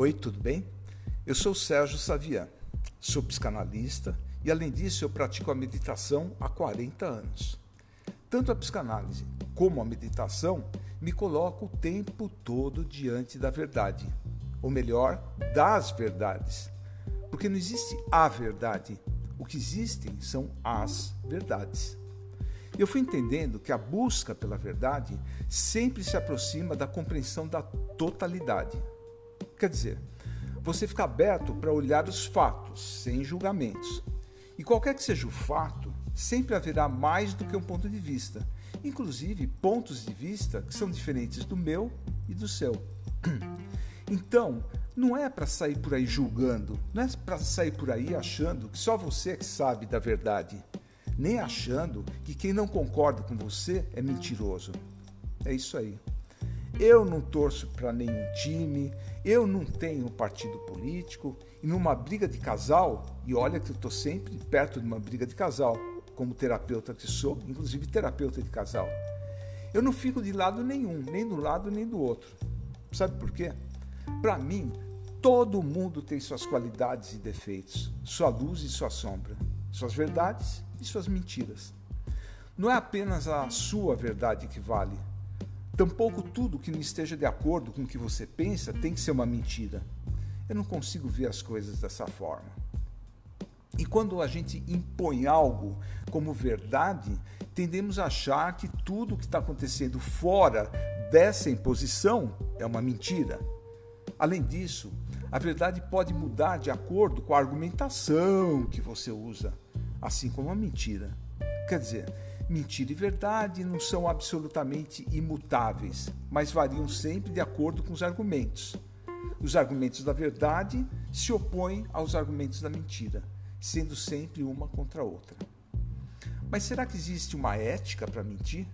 Oi, tudo bem? Eu sou Sérgio Savian, sou psicanalista e, além disso, eu pratico a meditação há 40 anos. Tanto a psicanálise como a meditação me colocam o tempo todo diante da verdade, ou melhor, das verdades. Porque não existe a verdade, o que existem são as verdades. Eu fui entendendo que a busca pela verdade sempre se aproxima da compreensão da totalidade. Quer dizer, você fica aberto para olhar os fatos, sem julgamentos. E qualquer que seja o fato, sempre haverá mais do que um ponto de vista, inclusive pontos de vista que são diferentes do meu e do seu. Então, não é para sair por aí julgando, não é para sair por aí achando que só você é que sabe da verdade, nem achando que quem não concorda com você é mentiroso. É isso aí. Eu não torço para nenhum time, eu não tenho partido político, e numa briga de casal, e olha que eu estou sempre perto de uma briga de casal, como terapeuta que sou, inclusive terapeuta de casal. Eu não fico de lado nenhum, nem do lado nem do outro. Sabe por quê? Para mim, todo mundo tem suas qualidades e defeitos, sua luz e sua sombra, suas verdades e suas mentiras. Não é apenas a sua verdade que vale, Tampouco tudo que não esteja de acordo com o que você pensa tem que ser uma mentira. Eu não consigo ver as coisas dessa forma. E quando a gente impõe algo como verdade, tendemos a achar que tudo que está acontecendo fora dessa imposição é uma mentira. Além disso, a verdade pode mudar de acordo com a argumentação que você usa, assim como a mentira. Quer dizer, Mentira e verdade não são absolutamente imutáveis, mas variam sempre de acordo com os argumentos. Os argumentos da verdade se opõem aos argumentos da mentira, sendo sempre uma contra a outra. Mas será que existe uma ética para mentir?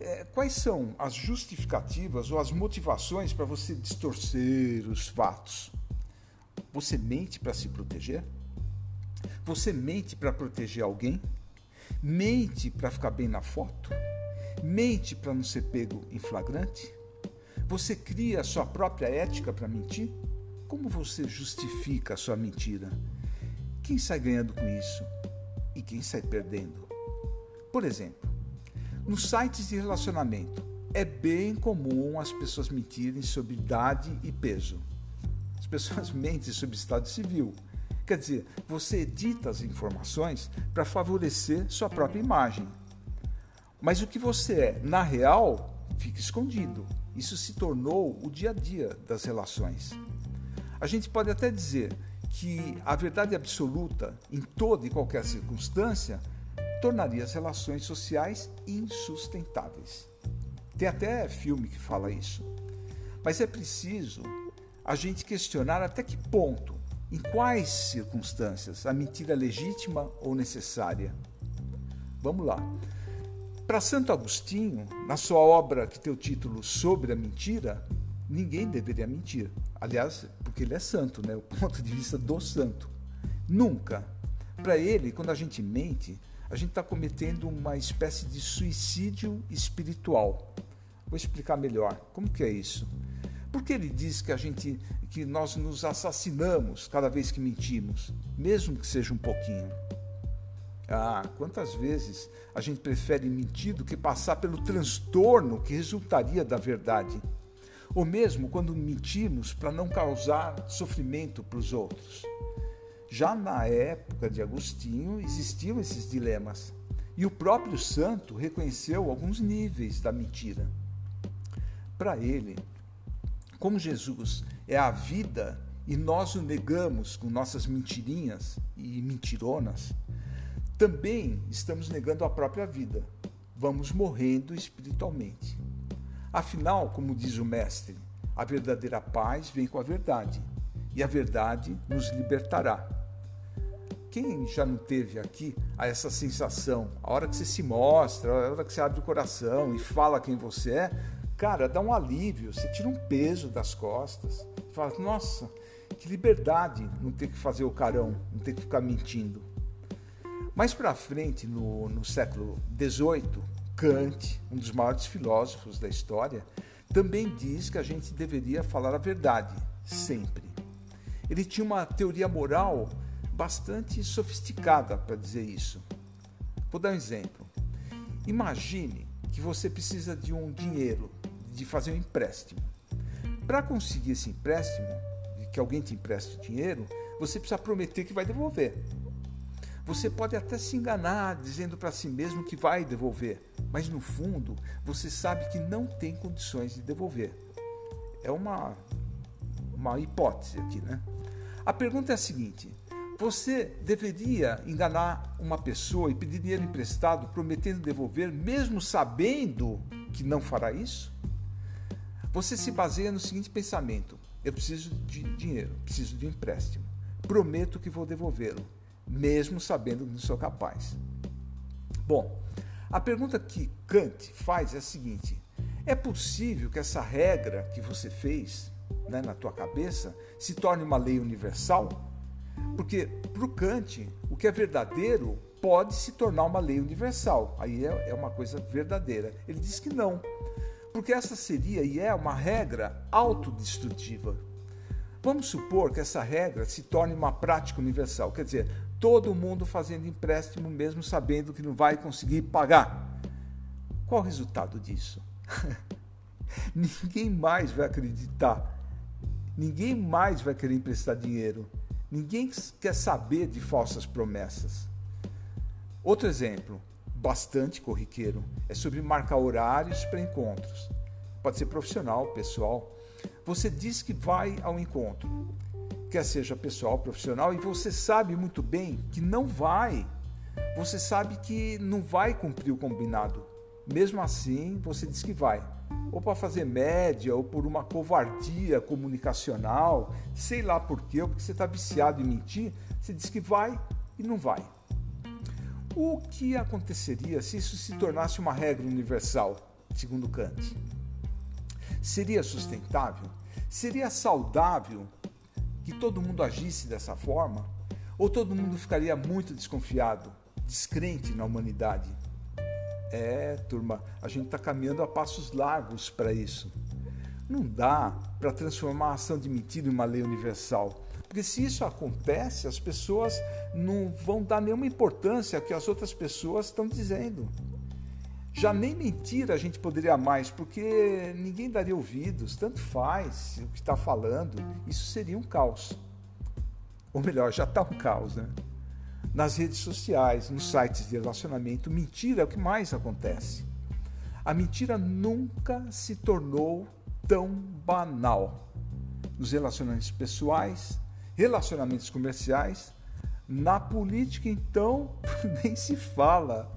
É, quais são as justificativas ou as motivações para você distorcer os fatos? Você mente para se proteger? Você mente para proteger alguém? Mente para ficar bem na foto? Mente para não ser pego em flagrante? Você cria a sua própria ética para mentir? Como você justifica a sua mentira? Quem sai ganhando com isso? E quem sai perdendo? Por exemplo, nos sites de relacionamento, é bem comum as pessoas mentirem sobre idade e peso. As pessoas mentem sobre estado civil, Quer dizer, você edita as informações para favorecer sua própria imagem. Mas o que você é, na real, fica escondido. Isso se tornou o dia a dia das relações. A gente pode até dizer que a verdade absoluta, em toda e qualquer circunstância, tornaria as relações sociais insustentáveis. Tem até filme que fala isso. Mas é preciso a gente questionar até que ponto em quais circunstâncias a mentira é legítima ou necessária? Vamos lá. Para Santo Agostinho, na sua obra que tem o título Sobre a Mentira, ninguém deveria mentir. Aliás, porque ele é santo, né? o ponto de vista do santo. Nunca. Para ele, quando a gente mente, a gente está cometendo uma espécie de suicídio espiritual. Vou explicar melhor. Como que é isso? Porque ele diz que a gente que nós nos assassinamos cada vez que mentimos, mesmo que seja um pouquinho. Ah, quantas vezes a gente prefere mentir do que passar pelo transtorno que resultaria da verdade? Ou mesmo quando mentimos para não causar sofrimento para os outros. Já na época de Agostinho existiam esses dilemas. E o próprio santo reconheceu alguns níveis da mentira. Para ele, como Jesus é a vida e nós o negamos com nossas mentirinhas e mentironas, também estamos negando a própria vida. Vamos morrendo espiritualmente. Afinal, como diz o Mestre, a verdadeira paz vem com a verdade e a verdade nos libertará. Quem já não teve aqui essa sensação? A hora que você se mostra, a hora que você abre o coração e fala quem você é, cara, dá um alívio, você tira um peso das costas. Fala, nossa, que liberdade não ter que fazer o carão, não ter que ficar mentindo. Mais para frente, no, no século XVIII, Kant, um dos maiores filósofos da história, também diz que a gente deveria falar a verdade, sempre. Ele tinha uma teoria moral bastante sofisticada para dizer isso. Vou dar um exemplo. Imagine que você precisa de um dinheiro, de fazer um empréstimo. Para conseguir esse empréstimo, que alguém te empreste dinheiro, você precisa prometer que vai devolver. Você pode até se enganar dizendo para si mesmo que vai devolver, mas no fundo você sabe que não tem condições de devolver. É uma, uma hipótese aqui, né? A pergunta é a seguinte: você deveria enganar uma pessoa e pedir dinheiro emprestado prometendo devolver, mesmo sabendo que não fará isso? Você se baseia no seguinte pensamento: eu preciso de dinheiro, preciso de um empréstimo. Prometo que vou devolvê-lo mesmo sabendo que não sou capaz. Bom, a pergunta que Kant faz é a seguinte: é possível que essa regra que você fez né, na tua cabeça se torne uma lei universal? Porque para o Kant, o que é verdadeiro pode se tornar uma lei universal. Aí é, é uma coisa verdadeira. Ele diz que não, porque essa seria e é uma regra autodestrutiva. Vamos supor que essa regra se torne uma prática universal, quer dizer, todo mundo fazendo empréstimo mesmo sabendo que não vai conseguir pagar. Qual o resultado disso? Ninguém mais vai acreditar. Ninguém mais vai querer emprestar dinheiro. Ninguém quer saber de falsas promessas. Outro exemplo, bastante corriqueiro, é sobre marcar horários para encontros. Pode ser profissional, pessoal. Você diz que vai ao encontro quer seja pessoal, profissional, e você sabe muito bem que não vai. Você sabe que não vai cumprir o combinado. Mesmo assim, você diz que vai. Ou para fazer média, ou por uma covardia comunicacional, sei lá por quê, ou porque você está viciado em mentir, você diz que vai e não vai. O que aconteceria se isso se tornasse uma regra universal, segundo Kant? Seria sustentável? Seria saudável que todo mundo agisse dessa forma? Ou todo mundo ficaria muito desconfiado, descrente na humanidade? É, turma, a gente está caminhando a passos largos para isso. Não dá para transformar a ação de mentira em uma lei universal. Porque se isso acontece, as pessoas não vão dar nenhuma importância ao que as outras pessoas estão dizendo. Já nem mentira a gente poderia mais, porque ninguém daria ouvidos, tanto faz o que está falando, isso seria um caos. Ou melhor, já está um caos, né? Nas redes sociais, nos sites de relacionamento, mentira é o que mais acontece. A mentira nunca se tornou tão banal. Nos relacionamentos pessoais, relacionamentos comerciais, na política, então, nem se fala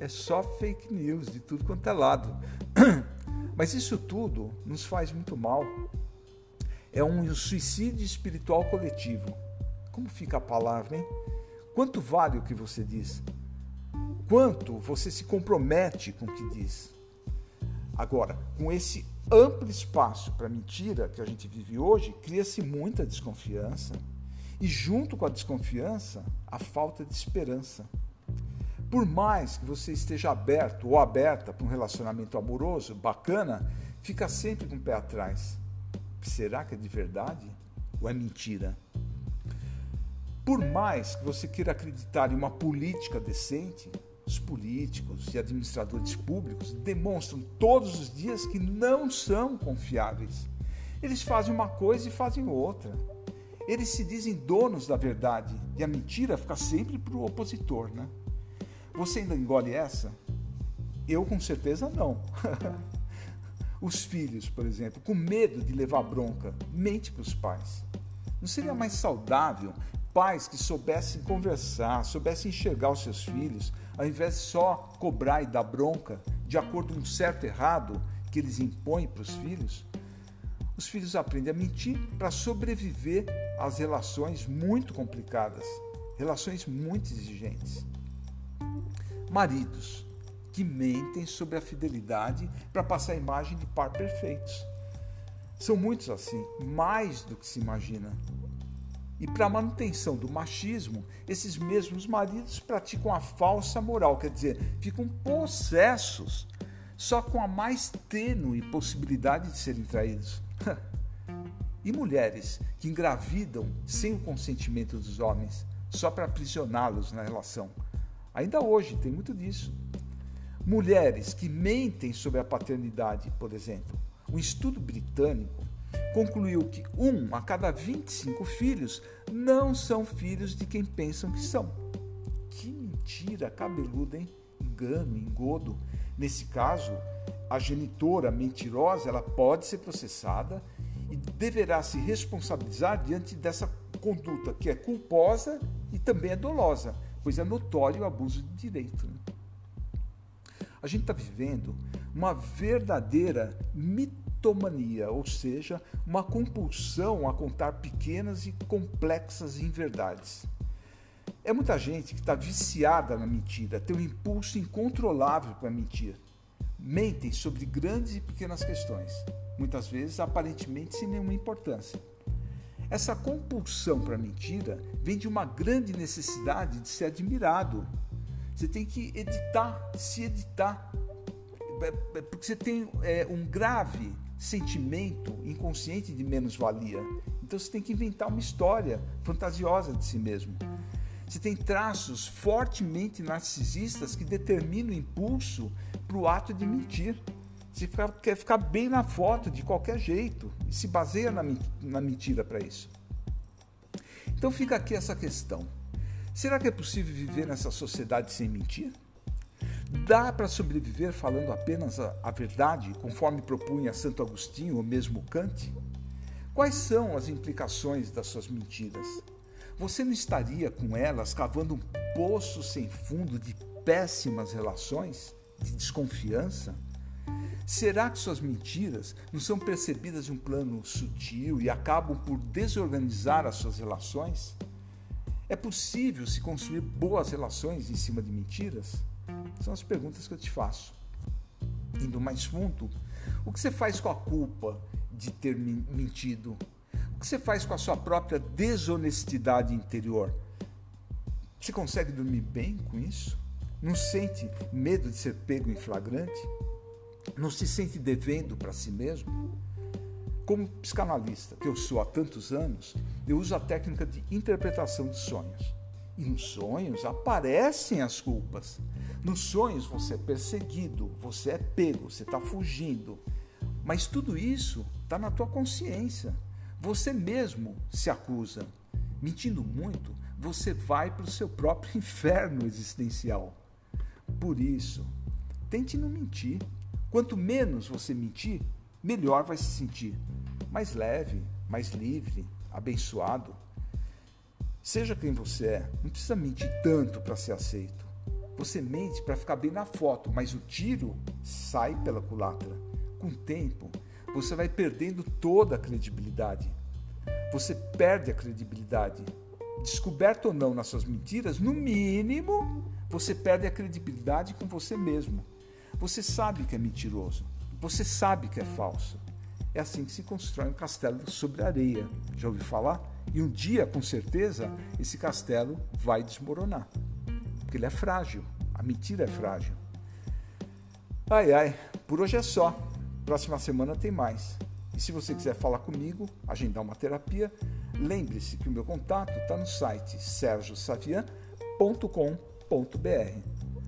é só fake news de tudo quanto é lado. Mas isso tudo nos faz muito mal. É um suicídio espiritual coletivo. Como fica a palavra, hein? Quanto vale o que você diz? Quanto você se compromete com o que diz? Agora, com esse amplo espaço para mentira que a gente vive hoje, cria-se muita desconfiança. E junto com a desconfiança, a falta de esperança. Por mais que você esteja aberto ou aberta para um relacionamento amoroso, bacana, fica sempre com o pé atrás. Será que é de verdade ou é mentira? Por mais que você queira acreditar em uma política decente, os políticos e administradores públicos demonstram todos os dias que não são confiáveis. Eles fazem uma coisa e fazem outra. Eles se dizem donos da verdade e a mentira fica sempre para o opositor, né? Você ainda engole essa? Eu com certeza não. Os filhos, por exemplo, com medo de levar bronca, mente para os pais. Não seria mais saudável pais que soubessem conversar, soubessem enxergar os seus filhos, ao invés de só cobrar e dar bronca de acordo com o certo errado que eles impõem para os filhos? Os filhos aprendem a mentir para sobreviver às relações muito complicadas, relações muito exigentes maridos que mentem sobre a fidelidade para passar a imagem de par perfeitos. São muitos assim, mais do que se imagina. E para manutenção do machismo, esses mesmos maridos praticam a falsa moral, quer dizer, ficam possessos só com a mais tênue possibilidade de serem traídos. E mulheres que engravidam sem o consentimento dos homens, só para aprisioná-los na relação. Ainda hoje tem muito disso. Mulheres que mentem sobre a paternidade, por exemplo. Um estudo britânico concluiu que um a cada 25 filhos não são filhos de quem pensam que são. Que mentira cabeluda, hein? Engano, engodo. Nesse caso, a genitora mentirosa ela pode ser processada e deverá se responsabilizar diante dessa conduta que é culposa e também é dolosa, pois é notório o abuso de direito. Né? A gente está vivendo uma verdadeira mitomania, ou seja, uma compulsão a contar pequenas e complexas inverdades. É muita gente que está viciada na mentira, tem um impulso incontrolável para mentir. Mentem sobre grandes e pequenas questões, muitas vezes aparentemente sem nenhuma importância. Essa compulsão para mentira vem de uma grande necessidade de ser admirado. Você tem que editar, se editar, é, é, porque você tem é, um grave sentimento inconsciente de menos-valia. Então você tem que inventar uma história fantasiosa de si mesmo. Você tem traços fortemente narcisistas que determinam o impulso para o ato de mentir. Você fica, quer ficar bem na foto de qualquer jeito e se baseia na, na mentira para isso. Então fica aqui essa questão: será que é possível viver nessa sociedade sem mentir? Dá para sobreviver falando apenas a, a verdade, conforme propunha Santo Agostinho ou mesmo Kant? Quais são as implicações das suas mentiras? Você não estaria com elas cavando um poço sem fundo de péssimas relações, de desconfiança? Será que suas mentiras não são percebidas de um plano sutil e acabam por desorganizar as suas relações? É possível se construir boas relações em cima de mentiras? São as perguntas que eu te faço. Indo mais fundo, o que você faz com a culpa de ter mentido? O que você faz com a sua própria desonestidade interior? Você consegue dormir bem com isso? Não sente medo de ser pego em flagrante? não se sente devendo para si mesmo? Como psicanalista que eu sou há tantos anos, eu uso a técnica de interpretação de sonhos. E nos sonhos aparecem as culpas. Nos sonhos você é perseguido, você é pego, você está fugindo. Mas tudo isso está na tua consciência. Você mesmo se acusa. Mentindo muito, você vai para o seu próprio inferno existencial. Por isso, tente não mentir. Quanto menos você mentir, melhor vai se sentir. Mais leve, mais livre, abençoado. Seja quem você é, não precisa mentir tanto para ser aceito. Você mente para ficar bem na foto, mas o tiro sai pela culatra. Com o tempo, você vai perdendo toda a credibilidade. Você perde a credibilidade. Descoberto ou não nas suas mentiras, no mínimo, você perde a credibilidade com você mesmo. Você sabe que é mentiroso. Você sabe que é falso. É assim que se constrói um castelo sobre areia. Já ouviu falar? E um dia, com certeza, esse castelo vai desmoronar. Porque ele é frágil. A mentira é frágil. Ai, ai, por hoje é só. Próxima semana tem mais. E se você quiser falar comigo, agendar uma terapia, lembre-se que o meu contato está no site sergiosavian.com.br.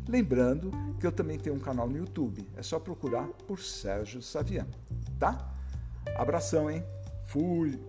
Lembrando que eu também tenho um canal no YouTube, é só procurar por Sérgio Savian, tá? Abração, hein? Fui!